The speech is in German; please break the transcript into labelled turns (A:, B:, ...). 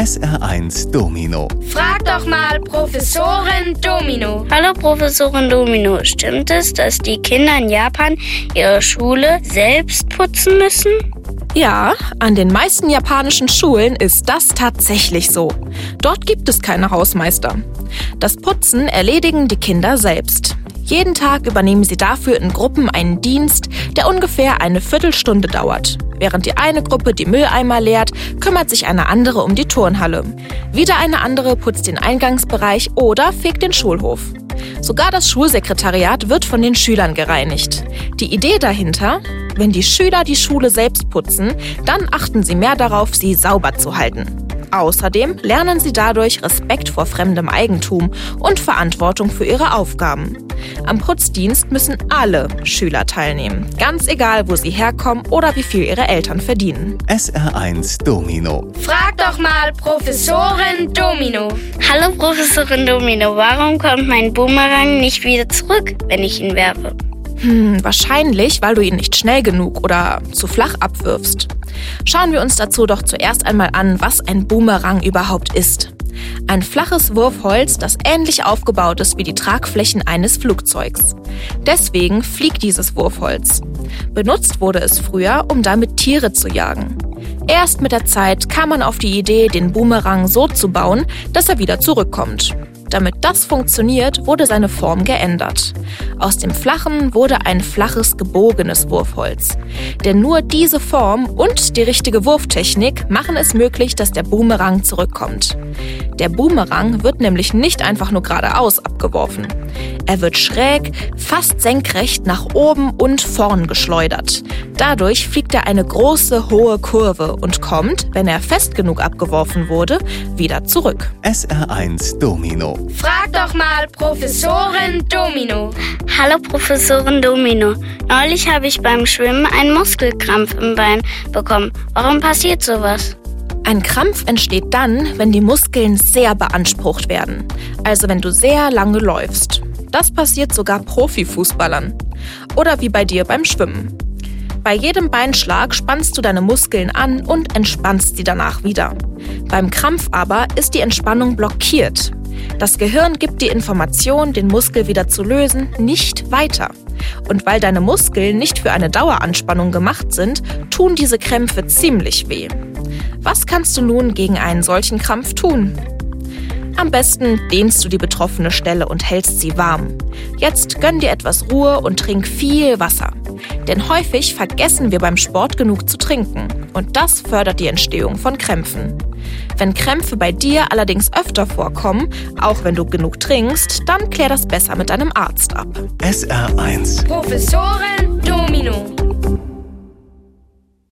A: SR1 Domino.
B: Frag doch mal Professorin Domino.
C: Hallo Professorin Domino, stimmt es, dass die Kinder in Japan ihre Schule selbst putzen müssen?
D: Ja, an den meisten japanischen Schulen ist das tatsächlich so. Dort gibt es keine Hausmeister. Das Putzen erledigen die Kinder selbst. Jeden Tag übernehmen sie dafür in Gruppen einen Dienst, der ungefähr eine Viertelstunde dauert. Während die eine Gruppe die Mülleimer leert, kümmert sich eine andere um die Turnhalle. Wieder eine andere putzt den Eingangsbereich oder fegt den Schulhof. Sogar das Schulsekretariat wird von den Schülern gereinigt. Die Idee dahinter? Wenn die Schüler die Schule selbst putzen, dann achten sie mehr darauf, sie sauber zu halten. Außerdem lernen sie dadurch Respekt vor fremdem Eigentum und Verantwortung für ihre Aufgaben. Am Putzdienst müssen alle Schüler teilnehmen, ganz egal, wo sie herkommen oder wie viel ihre Eltern verdienen.
A: SR1 Domino.
B: Frag doch mal Professorin Domino.
C: Hallo Professorin Domino, warum kommt mein Boomerang nicht wieder zurück, wenn ich ihn werfe?
D: Hm, wahrscheinlich, weil du ihn nicht schnell genug oder zu flach abwirfst. Schauen wir uns dazu doch zuerst einmal an, was ein Boomerang überhaupt ist. Ein flaches Wurfholz, das ähnlich aufgebaut ist wie die Tragflächen eines Flugzeugs. Deswegen fliegt dieses Wurfholz. Benutzt wurde es früher, um damit Tiere zu jagen. Erst mit der Zeit kam man auf die Idee, den Boomerang so zu bauen, dass er wieder zurückkommt. Damit das funktioniert, wurde seine Form geändert. Aus dem flachen wurde ein flaches, gebogenes Wurfholz. Denn nur diese Form und die richtige Wurftechnik machen es möglich, dass der Boomerang zurückkommt. Der Boomerang wird nämlich nicht einfach nur geradeaus abgeworfen. Er wird schräg, fast senkrecht nach oben und vorn geschleudert. Dadurch fliegt er eine große, hohe Kurve und kommt, wenn er fest genug abgeworfen wurde, wieder zurück.
A: SR1 Domino.
B: Frag doch mal Professorin Domino.
C: Hallo Professorin Domino, neulich habe ich beim Schwimmen einen Muskelkrampf im Bein bekommen. Warum passiert sowas?
D: Ein Krampf entsteht dann, wenn die Muskeln sehr beansprucht werden. Also wenn du sehr lange läufst. Das passiert sogar Profifußballern. Oder wie bei dir beim Schwimmen. Bei jedem Beinschlag spannst du deine Muskeln an und entspannst sie danach wieder. Beim Krampf aber ist die Entspannung blockiert. Das Gehirn gibt die Information, den Muskel wieder zu lösen, nicht weiter. Und weil deine Muskeln nicht für eine Daueranspannung gemacht sind, tun diese Krämpfe ziemlich weh. Was kannst du nun gegen einen solchen Krampf tun? Am besten dehnst du die betroffene Stelle und hältst sie warm. Jetzt gönn dir etwas Ruhe und trink viel Wasser. Denn häufig vergessen wir beim Sport genug zu trinken. Und das fördert die Entstehung von Krämpfen. Wenn Krämpfe bei dir allerdings öfter vorkommen, auch wenn du genug trinkst, dann klär das besser mit deinem Arzt ab.
A: SR1
B: Professorin